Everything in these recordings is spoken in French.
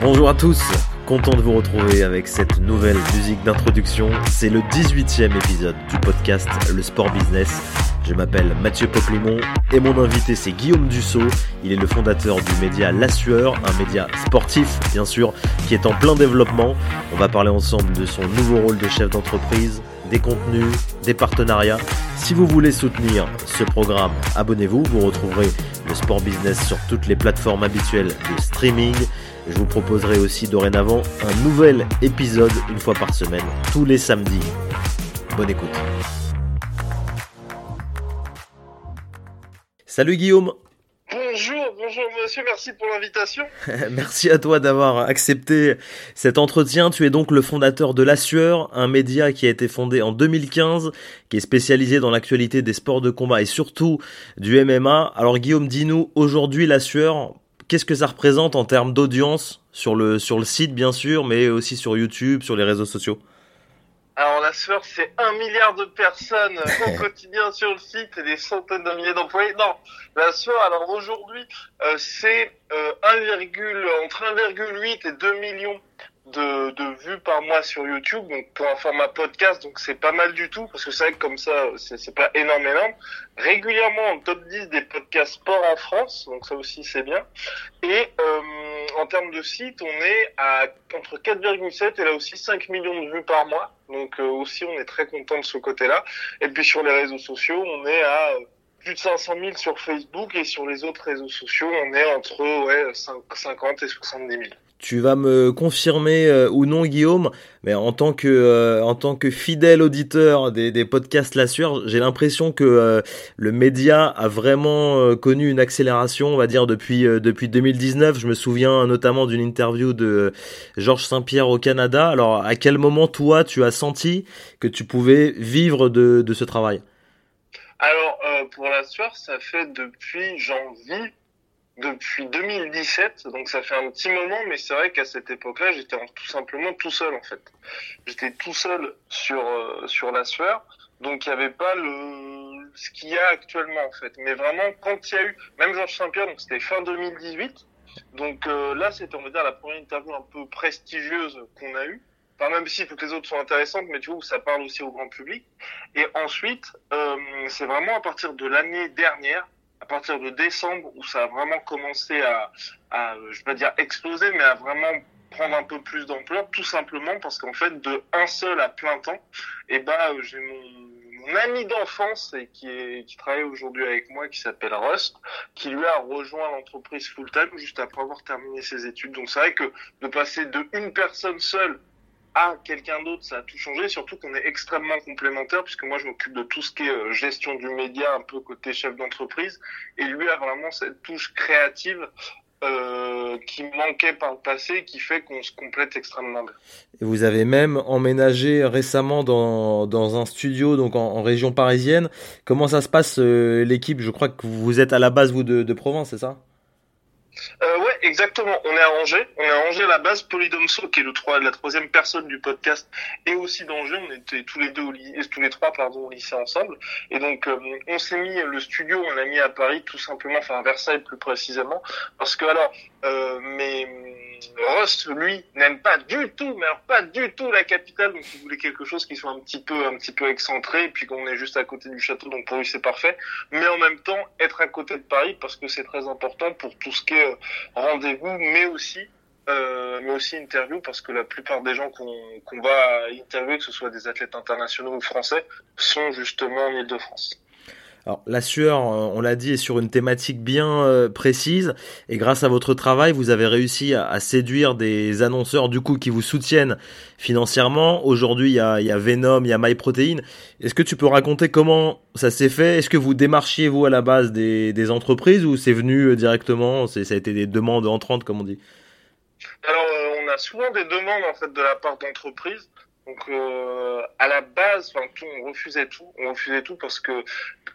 Bonjour à tous, content de vous retrouver avec cette nouvelle musique d'introduction. C'est le 18e épisode du podcast Le Sport Business. Je m'appelle Mathieu Poplimon et mon invité c'est Guillaume Dussault. Il est le fondateur du média La Sueur, un média sportif bien sûr qui est en plein développement. On va parler ensemble de son nouveau rôle de chef d'entreprise, des contenus, des partenariats. Si vous voulez soutenir ce programme, abonnez-vous. Vous retrouverez le sport business sur toutes les plateformes habituelles de streaming. Je vous proposerai aussi dorénavant un nouvel épisode une fois par semaine, tous les samedis. Bonne écoute. Salut Guillaume merci à toi d'avoir accepté cet entretien. Tu es donc le fondateur de La Sueur, un média qui a été fondé en 2015, qui est spécialisé dans l'actualité des sports de combat et surtout du MMA. Alors Guillaume, dis-nous aujourd'hui La Sueur, qu'est-ce que ça représente en termes d'audience sur le site, bien sûr, mais aussi sur YouTube, sur les réseaux sociaux? Sueur, c'est un milliard de personnes au quotidien sur le site et des centaines de milliers d'employés. Non, la sueur, alors aujourd'hui, euh, c'est euh, 1, entre 1,8 et 2 millions de, de, vues par mois sur YouTube, donc pour un format podcast, donc c'est pas mal du tout, parce que c'est vrai que comme ça, c'est pas énorme, énorme. Régulièrement en top 10 des podcasts sport en France, donc ça aussi c'est bien. Et euh, en termes de site, on est à entre 4,7 et là aussi 5 millions de vues par mois, donc euh, aussi on est très content de ce côté-là. Et puis sur les réseaux sociaux, on est à euh, plus de 500 000 sur Facebook et sur les autres réseaux sociaux, on est entre ouais, 50 et 70 000 tu vas me confirmer euh, ou non Guillaume, mais en tant que euh, en tant que fidèle auditeur des, des podcasts La Sueur, j'ai l'impression que euh, le média a vraiment connu une accélération, on va dire depuis depuis 2019. Je me souviens notamment d'une interview de Georges Saint-Pierre au Canada. Alors à quel moment toi tu as senti que tu pouvais vivre de, de ce travail? Alors pour La Sueur, ça fait depuis janvier depuis 2017, donc ça fait un petit moment, mais c'est vrai qu'à cette époque-là, j'étais tout simplement tout seul en fait. J'étais tout seul sur euh, sur la sueur, donc il n'y avait pas le ce qu'il y a actuellement en fait. Mais vraiment, quand il y a eu, même Georges Saint-Pierre, donc c'était fin 2018, donc euh, là c'était on va dire la première interview un peu prestigieuse qu'on a eue. Enfin, même si toutes les autres sont intéressantes, mais tu vois, ça parle aussi au grand public. Et ensuite, euh, c'est vraiment à partir de l'année dernière, à partir de décembre où ça a vraiment commencé à, à je vais pas dire exploser, mais à vraiment prendre un peu plus d'ampleur, tout simplement parce qu'en fait, de un seul à plein temps, et eh ben, j'ai mon, mon ami d'enfance et qui est qui travaille aujourd'hui avec moi, qui s'appelle Rust, qui lui a rejoint l'entreprise full time juste après avoir terminé ses études. Donc c'est vrai que de passer de une personne seule à quelqu'un d'autre, ça a tout changé, surtout qu'on est extrêmement complémentaires, puisque moi je m'occupe de tout ce qui est euh, gestion du média, un peu côté chef d'entreprise, et lui a vraiment cette touche créative euh, qui manquait par le passé, qui fait qu'on se complète extrêmement bien. Et vous avez même emménagé récemment dans, dans un studio donc en, région parisienne. Comment ça se passe euh, l'équipe? Je crois que vous êtes à la base vous de, de Provence, c'est ça? Euh, ouais, exactement. On est à Angers. On est à Angers à la base. Polydomso, qui est le 3, la troisième personne du podcast, et aussi d'Angers. On était tous les deux tous les trois, pardon, au lycée ensemble. Et donc, euh, on s'est mis le studio, on l'a mis à Paris, tout simplement, enfin à Versailles plus précisément, parce que alors, euh, mais Rust, lui, n'aime pas du tout, mais alors pas du tout la capitale, donc il voulait quelque chose qui soit un petit peu, un petit peu excentré, puis qu'on est juste à côté du château, donc pour lui c'est parfait. Mais en même temps, être à côté de Paris, parce que c'est très important pour tout ce qui est euh, rendez-vous, mais aussi, euh, mais aussi interview, parce que la plupart des gens qu'on qu'on va interviewer, que ce soit des athlètes internationaux ou français, sont justement en Ile-de-France. Alors, la sueur, euh, on l'a dit, est sur une thématique bien euh, précise. Et grâce à votre travail, vous avez réussi à, séduire des annonceurs, du coup, qui vous soutiennent financièrement. Aujourd'hui, il y a, Venom, il y a MyProtein. Est-ce que tu peux raconter comment ça s'est fait? Est-ce que vous démarchiez, vous, à la base des, des entreprises ou c'est venu euh, directement? Ça a été des demandes entrantes, comme on dit Alors, on a souvent des demandes, en fait, de la part d'entreprises. Donc euh, à la base, enfin tout, on refusait tout, on refusait tout parce que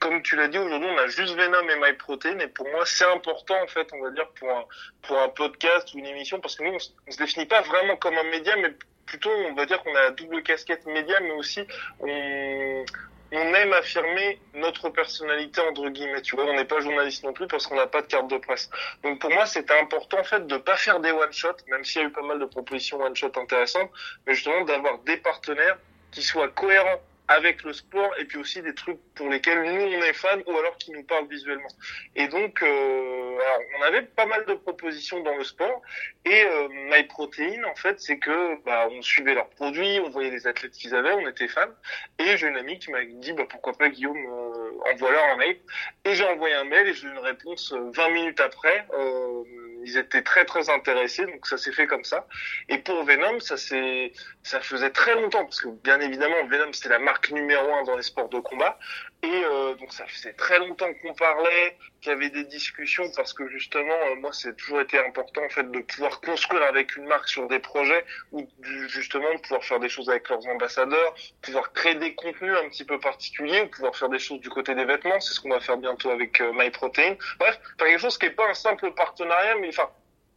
comme tu l'as dit aujourd'hui, on a juste Venom et MyProtein. Et pour moi c'est important en fait, on va dire pour un pour un podcast ou une émission. Parce que nous on, on se définit pas vraiment comme un média mais plutôt on va dire qu'on a la double casquette média mais aussi on on aime affirmer notre personnalité entre guillemets. Tu vois, on n'est pas journaliste non plus parce qu'on n'a pas de carte de presse. Donc pour moi, c'était important en fait de pas faire des one shot, même s'il y a eu pas mal de propositions one shot intéressantes, mais justement d'avoir des partenaires qui soient cohérents avec le sport et puis aussi des trucs pour lesquels nous on est fans ou alors qui nous parlent visuellement. Et donc euh, on avait pas mal de propositions dans le sport et euh, MyProtein en fait c'est que bah, on suivait leurs produits, on voyait les athlètes qu'ils avaient, on était fans et j'ai une amie qui m'a dit bah pourquoi pas Guillaume euh, envoie leur un mail et j'ai envoyé un mail et j'ai eu une réponse 20 euh, minutes après euh, ils étaient très très intéressés, donc ça s'est fait comme ça. Et pour Venom, ça c'est ça faisait très longtemps parce que bien évidemment Venom c'était la marque numéro un dans les sports de combat, et euh, donc ça faisait très longtemps qu'on parlait, qu'il y avait des discussions parce que justement euh, moi c'est toujours été important en fait de pouvoir construire avec une marque sur des projets ou justement de pouvoir faire des choses avec leurs ambassadeurs, pouvoir créer des contenus un petit peu particuliers, ou pouvoir faire des choses du côté des vêtements, c'est ce qu'on va faire bientôt avec euh, MyProtein. Bref, faire quelque chose qui est pas un simple partenariat mais enfin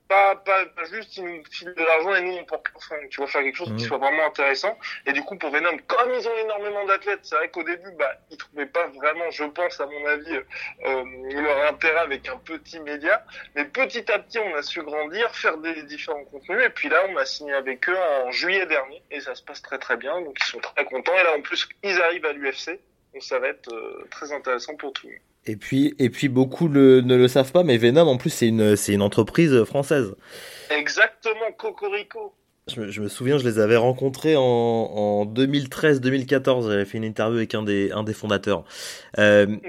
pas, pas, pas juste ils nous filent de l'argent et nous on porte enfin, tu vois faire quelque chose qui mmh. soit vraiment intéressant. Et du coup pour Venom comme ils ont énormément d'athlètes c'est vrai qu'au début bah ils trouvaient pas vraiment je pense à mon avis euh, leur intérêt avec un petit média. Mais petit à petit on a su grandir faire des différents contenus. Et puis là on a signé avec eux en juillet dernier. Et ça se passe très très bien. Donc ils sont très contents. Et là en plus ils arrivent à l'UFC donc ça va être euh, très intéressant pour tout le monde et puis, et puis beaucoup le, ne le savent pas, mais Venom en plus c'est une, c'est une entreprise française. Exactement, Cocorico. Je, je me souviens, je les avais rencontrés en, en 2013-2014. J'avais fait une interview avec un des, un des fondateurs. Euh, mmh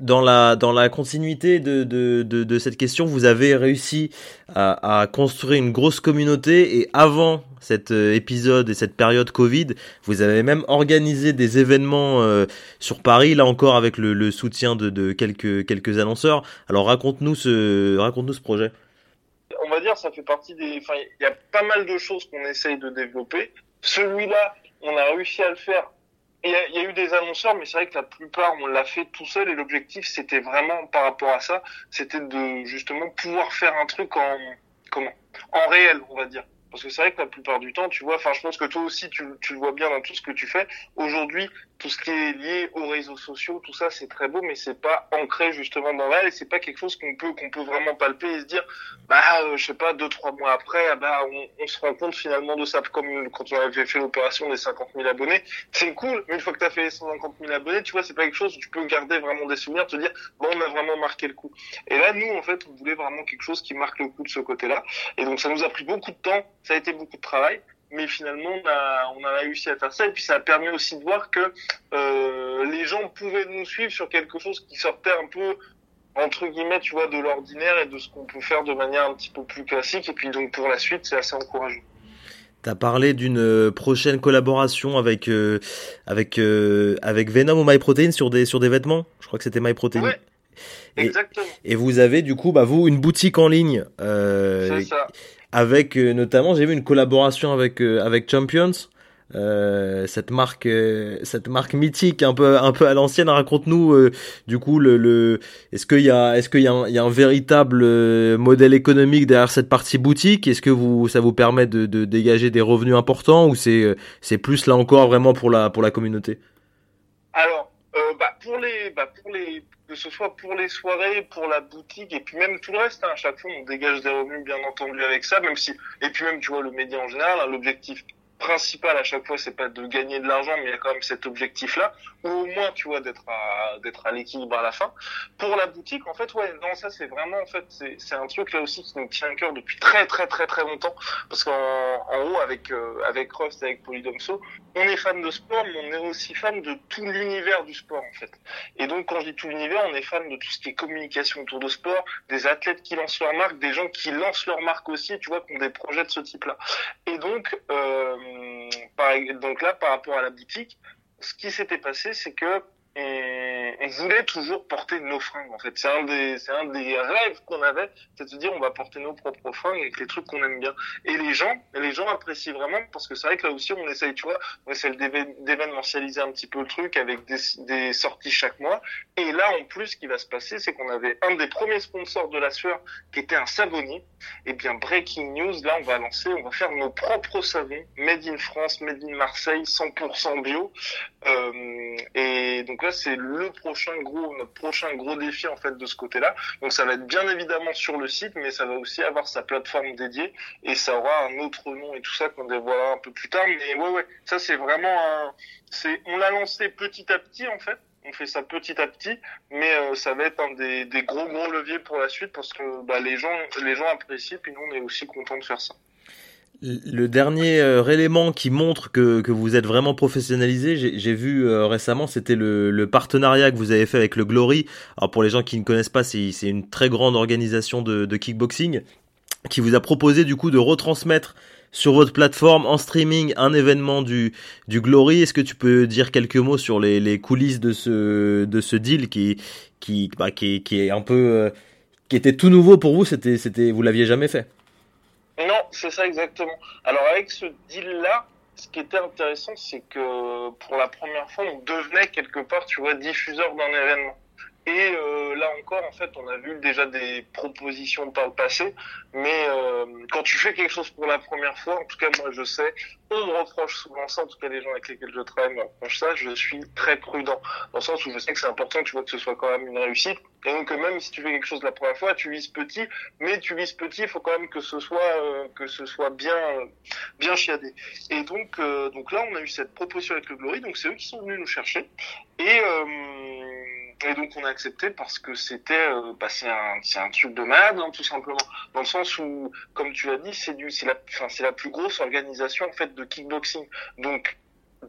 dans la dans la continuité de, de, de, cette question, vous avez réussi à, construire une grosse communauté et avant cet euh, épisode et cette période Covid, vous avez même organisé des événements euh, sur Paris, là encore avec le, soutien de, quelques quelques annonceurs. Alors raconte-nous ce raconte-nous ce projet. On va dire, ça fait partie des. Il y a pas mal de choses qu'on essaye de développer. Celui-là, on a réussi à le faire il y, a, eu des annonceurs, mais c'est vrai que la plupart, on l'a fait tout seul et l'objectif, c'était vraiment par rapport à ça, c'était de justement pouvoir faire un truc en comment, en réel, on va dire. Parce que c'est vrai que la plupart du temps, tu vois, enfin, je pense que toi aussi, tu, tu le vois bien dans tout ce que tu fais. Aujourd'hui, tout ce qui est lié aux réseaux sociaux, tout ça, c'est très beau, mais c'est pas ancré justement dans elle et c'est pas quelque chose qu'on peut, qu'on peut vraiment palper et se dire, bah, euh, je sais pas, deux, trois mois après, ah bah, on, on, se rend compte finalement de ça, comme quand on avait fait l'opération des 50 000 abonnés. C'est cool, mais une fois que tu as fait les 150 000 abonnés, tu vois, c'est pas quelque chose où tu peux garder vraiment des souvenirs, te dire, bon, on a vraiment marqué le coup. Et là, nous, en fait, on voulait vraiment quelque chose qui marque le coup de ce côté-là. Et donc, ça nous a pris beaucoup de temps ça a été beaucoup de travail, mais finalement on a, on a réussi à faire ça et puis ça a permis aussi de voir que euh, les gens pouvaient nous suivre sur quelque chose qui sortait un peu entre guillemets tu vois de l'ordinaire et de ce qu'on peut faire de manière un petit peu plus classique et puis donc pour la suite c'est assez encourageant. T'as parlé d'une euh, prochaine collaboration avec euh, avec euh, avec Venom ou MyProtein sur des sur des vêtements? Je crois que c'était MyProtein. Ouais, exactement. Et vous avez du coup bah vous une boutique en ligne. Euh, c'est ça avec euh, notamment j'ai vu une collaboration avec euh, avec Champions. Euh, cette marque euh, cette marque mythique un peu un peu à l'ancienne raconte-nous du coup le, le est-ce qu'il y a est-ce qu'il y y a un véritable modèle économique derrière cette partie boutique? Est-ce que vous ça vous permet de, de dégager des revenus importants ou c'est c'est plus là encore vraiment pour la pour la communauté? Alors bah, pour les bah, pour les que ce soit pour les soirées, pour la boutique, et puis même tout le reste. Hein, à chaque fois, on dégage des revenus, bien entendu, avec ça, même si, et puis même, tu vois, le média en général, hein, l'objectif principal à chaque fois, c'est pas de gagner de l'argent, mais il y a quand même cet objectif-là, ou au moins, tu vois, d'être à à l'équilibre à la fin. Pour la boutique, en fait, ouais, non, ça c'est vraiment, en fait, c'est un truc là aussi qui nous tient à cœur depuis très très très très longtemps, parce qu'en en haut avec euh, avec Rust, avec Polydomso, on est fan de sport, mais on est aussi fan de tout l'univers du sport, en fait. Et donc, quand je dis tout l'univers, on est fan de tout ce qui est communication autour de sport, des athlètes qui lancent leur marque, des gens qui lancent leur marque aussi, tu vois, qui ont des projets de ce type-là. Et donc, euh, par, donc là, par rapport à la boutique, ce qui s'était passé, c'est que on, voulait toujours porter nos fringues en fait. C'est un des c'est un des rêves qu'on avait, c'est de se dire on va porter nos propres fringues avec les trucs qu'on aime bien. Et les gens les gens apprécient vraiment parce que c'est vrai que là aussi on essaye, tu vois, on essaie d'événementialiser un petit peu le truc avec des, des sorties chaque mois. Et là en plus, ce qui va se passer, c'est qu'on avait un des premiers sponsors de la sueur qui était un savonnier. Et bien breaking news, là on va lancer, on va faire nos propres savons, made in France, made in Marseille, 100% bio. Euh, et donc là c'est le prochain gros, notre prochain gros défi en fait de ce côté-là. Donc ça va être bien évidemment sur le site, mais ça va aussi avoir sa plateforme dédiée et ça aura un autre nom et tout ça qu'on dévoilera un peu plus tard. Mais ouais ouais, ça c'est vraiment un, c'est, on l'a lancé petit à petit en fait. On fait ça petit à petit, mais euh, ça va être un des, des, gros gros leviers pour la suite parce que bah, les gens les gens apprécient puis nous on est aussi content de faire ça. Le dernier euh, élément qui montre que, que, vous êtes vraiment professionnalisé, j'ai vu euh, récemment, c'était le, le, partenariat que vous avez fait avec le Glory. Alors pour les gens qui ne connaissent pas, c'est une très grande organisation de, kickboxing qui vous a proposé du coup de retransmettre sur votre plateforme en streaming un événement du, du Glory. Est-ce que tu peux dire quelques mots sur les, les coulisses de ce, de ce deal qui, qui, bah, qui, qui est un peu, euh, qui était tout nouveau pour vous c'était, vous l'aviez jamais fait? Non, c'est ça exactement. Alors avec ce deal-là, ce qui était intéressant, c'est que pour la première fois, on devenait quelque part, tu vois, diffuseur d'un événement. Et euh, là encore, en fait, on a vu déjà des propositions par le passé, mais euh, quand tu fais quelque chose pour la première fois, en tout cas moi je sais, on me reproche souvent ça, en tout cas les gens avec lesquels je travaille me reprochent ça, je suis très prudent, dans le sens où je sais que c'est important, tu vois, que ce soit quand même une réussite, et donc même si tu fais quelque chose la première fois, tu vises petit, mais tu vises petit, il faut quand même que ce soit euh, que ce soit bien bien chiadé. Et donc donc là, on a eu cette proposition avec le Glory, donc c'est eux qui sont venus nous chercher, et et donc on a accepté parce que c'était euh, bah, c'est un c'est un truc de malade hein, tout simplement. Dans le sens où comme tu as dit c'est la c'est la plus grosse organisation en fait de kickboxing. Donc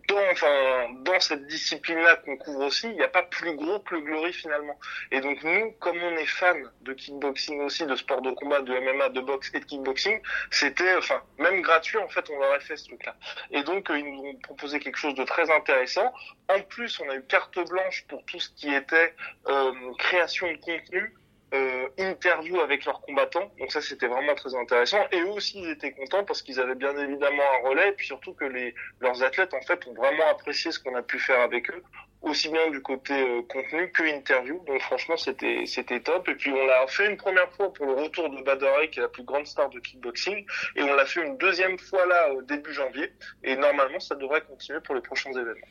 dans, enfin, dans cette discipline-là qu'on couvre aussi, il n'y a pas plus gros que le Glory finalement. Et donc nous, comme on est fan de kickboxing aussi, de sport de combat, de MMA, de boxe et de kickboxing, c'était, enfin, même gratuit en fait, on aurait fait ce truc-là. Et donc euh, ils nous ont proposé quelque chose de très intéressant. En plus, on a eu carte blanche pour tout ce qui était euh, création de contenu euh, interview avec leurs combattants. Donc ça, c'était vraiment très intéressant. Et eux aussi, ils étaient contents parce qu'ils avaient bien évidemment un relais. Et puis surtout que les, leurs athlètes, en fait, ont vraiment apprécié ce qu'on a pu faire avec eux, aussi bien du côté euh, contenu que interview. Donc franchement, c'était c'était top. Et puis on l'a fait une première fois pour le retour de Badaré, qui est la plus grande star de kickboxing. Et on l'a fait une deuxième fois là, au début janvier. Et normalement, ça devrait continuer pour les prochains événements.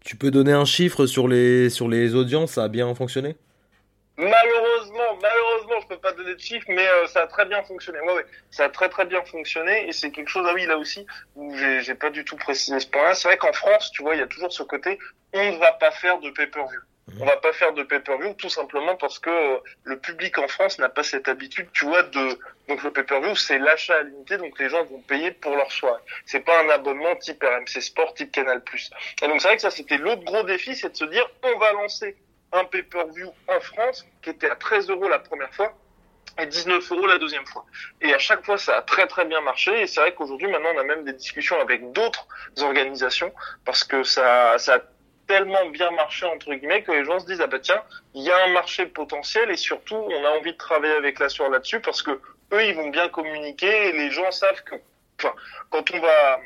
tu peux donner un chiffre sur les, sur les audiences Ça a bien fonctionné? Malheureusement, malheureusement, je peux pas donner de chiffres, mais euh, ça a très bien fonctionné. Ouais, ouais, ça a très très bien fonctionné et c'est quelque chose. Ah oui, là aussi, où j'ai pas du tout précisé ce point-là. C'est vrai qu'en France, tu vois, il y a toujours ce côté, on ne va pas faire de pay-per-view. On va pas faire de pay-per-view tout simplement parce que euh, le public en France n'a pas cette habitude, tu vois, de donc le pay-per-view c'est l'achat à l'unité, donc les gens vont payer pour leur soirée. C'est pas un abonnement type RMC Sport, type Canal+. Et donc c'est vrai que ça c'était l'autre gros défi, c'est de se dire on va lancer un pay-per-view en France qui était à 13 euros la première fois et 19 euros la deuxième fois. Et à chaque fois, ça a très très bien marché. Et c'est vrai qu'aujourd'hui, maintenant, on a même des discussions avec d'autres organisations parce que ça, ça a tellement bien marché entre guillemets que les gens se disent ah bah tiens, il y a un marché potentiel et surtout on a envie de travailler avec la sur là-dessus parce que eux ils vont bien communiquer et les gens savent que enfin quand on va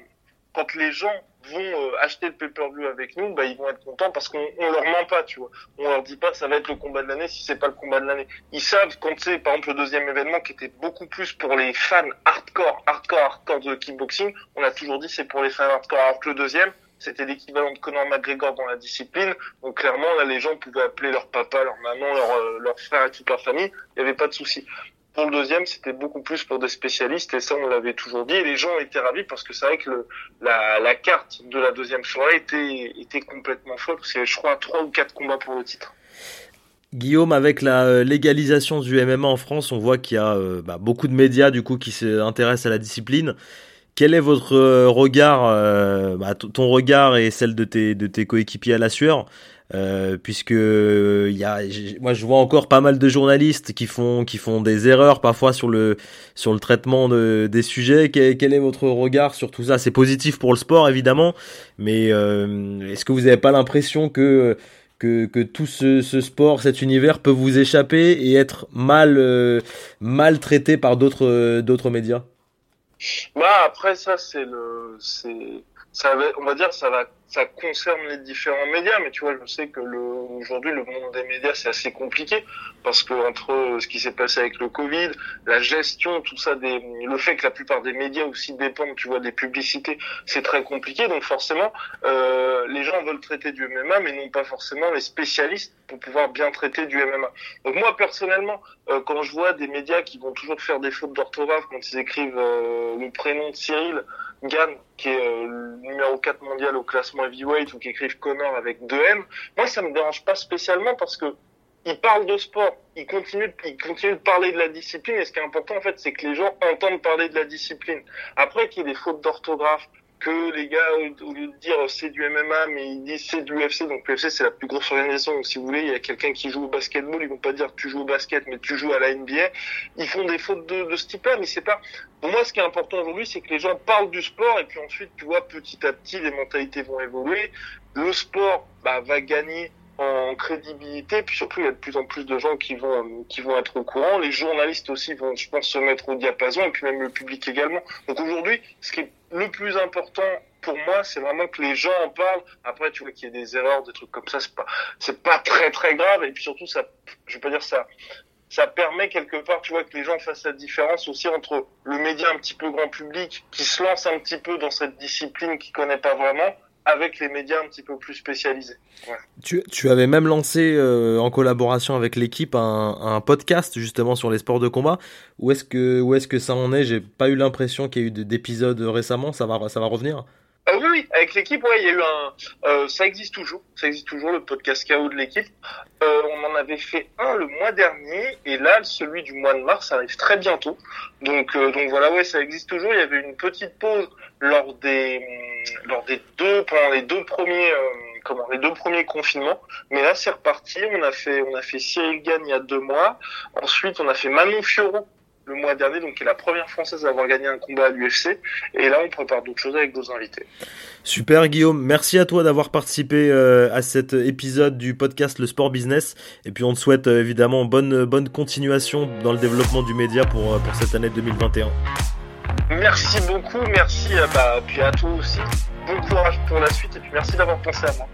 quand les gens vont euh, acheter le pay-per-view avec nous, bah, ils vont être contents parce qu'on on leur ment pas, tu vois. On leur dit pas ça va être le combat de l'année si c'est pas le combat de l'année. Ils savent quand c'est par exemple le deuxième événement qui était beaucoup plus pour les fans hardcore, hardcore, hardcore de kickboxing, on a toujours dit c'est pour les fans hardcore. Alors que le deuxième, c'était l'équivalent de Conor McGregor dans la discipline. Donc clairement, là, les gens pouvaient appeler leur papa, leur maman, leur, euh, leur frère et toute leur famille. Il n'y avait pas de souci. Pour le deuxième, c'était beaucoup plus pour des spécialistes et ça, on l'avait toujours dit. Et les gens étaient ravis parce que c'est vrai que la, carte de la deuxième soirée était, complètement folle. C'est, je crois, trois ou quatre combats pour le titre. Guillaume, avec la euh, légalisation du MMA en France, on voit qu'il y a euh, bah, beaucoup de médias du coup qui s'intéressent à la discipline. Quel est votre euh, regard, bah, ton regard et celle de tes, de tes coéquipiers à la sueur? Euh, puisque y a, moi je vois encore pas mal de journalistes qui font qui font des erreurs parfois sur le sur le traitement de, des sujets. Quel, quel, est votre regard sur tout ça? C'est positif pour le sport évidemment, mais euh, est-ce que vous n'avez pas l'impression que que, que tout ce, ce, sport, cet univers peut vous échapper et être mal, mal traité par d'autres d'autres médias? Bah après ça c'est le c'est ça va, on va dire ça va ça concerne les différents médias mais tu vois je sais que le aujourd'hui le monde des médias c'est assez compliqué parce que entre ce qui s'est passé avec le Covid la gestion tout ça le fait que la plupart des médias aussi dépendent tu vois des publicités c'est très compliqué. Donc forcément euh, les gens veulent traiter du MMA mais non pas forcément les spécialistes pour pouvoir bien traiter du MMA donc moi personnellement euh, quand je vois des médias qui vont toujours faire des fautes d'orthographe quand ils écrivent euh, le prénom de Cyril Gann, qui est euh, le numéro 4 mondial au classement heavyweight, ou qui écrivent Connor avec 2 M, moi ça me dérange pas spécialement parce que il parle de sport, il continue, de, il continue de parler de la discipline, et ce qui est important en fait, c'est que les gens entendent parler de la discipline. Après qu'il y ait des fautes d'orthographe, que les gars, au lieu de dire c'est du MMA, mais ils disent c'est du UFC. Donc l'UFC c'est la plus grosse organisation. Donc si vous voulez, il y a quelqu'un qui joue au basketball, ils vont pas dire tu joues au basket, mais tu joues à la NBA. Ils font des fautes de, de ce type-là, mais c'est pas. Pour moi, ce qui est important aujourd'hui, c'est que les gens parlent du sport et puis ensuite, tu vois, petit à petit, les mentalités vont évoluer. Le sport bah, va gagner en crédibilité, puis surtout il y a de plus en plus de gens qui vont qui vont être au courant. Les journalistes aussi vont, je pense, se mettre au diapason, et puis même le public également. Donc aujourd'hui, ce qui est le plus important pour moi, c'est vraiment que les gens en parlent. Après, tu vois qu'il y a des erreurs, des trucs comme ça, c'est pas c'est pas très très grave, et puis surtout ça, je vais pas dire ça. Ça permet quelque part, tu vois, que les gens fassent la différence aussi entre le média un petit peu grand public qui se lance un petit peu dans cette discipline qu'il connaît pas vraiment avec les médias un petit peu plus spécialisés. Tu, tu, avais même lancé euh, en collaboration avec l'équipe un, podcast justement sur les sports de combat. Où est-ce que où est-ce que ça en est? J'ai pas eu l'impression qu'il y a eu d'épisodes récemment. Ça va ça va revenir? Euh, oui, oui, avec l'équipe, ouais, il y a eu un. Euh, ça existe toujours, ça existe toujours le podcast KO de l'équipe. Euh, on en avait fait un le mois dernier, et là, celui du mois de mars arrive très bientôt. Donc, euh, donc voilà, ouais, ça existe toujours. Il y avait une petite pause lors des, lors des deux, pendant les deux premiers, euh, comment, les deux premiers confinements. Mais là, c'est reparti. On a fait, on a fait Cyril Gann il y a deux mois. Ensuite, on a fait Manon Fiorot le mois dernier, donc qui est la première française à avoir gagné un combat à l'UFC. Et là, on prépare d'autres choses avec d'autres invités. Super Guillaume, merci à toi d'avoir participé euh, à cet épisode du podcast Le Sport Business. Et puis on te souhaite euh, évidemment bonne, bonne continuation dans le développement du média pour, euh, pour cette année 2021. Merci beaucoup, merci bah, puis à toi aussi. Bon courage pour la suite et puis merci d'avoir pensé à moi.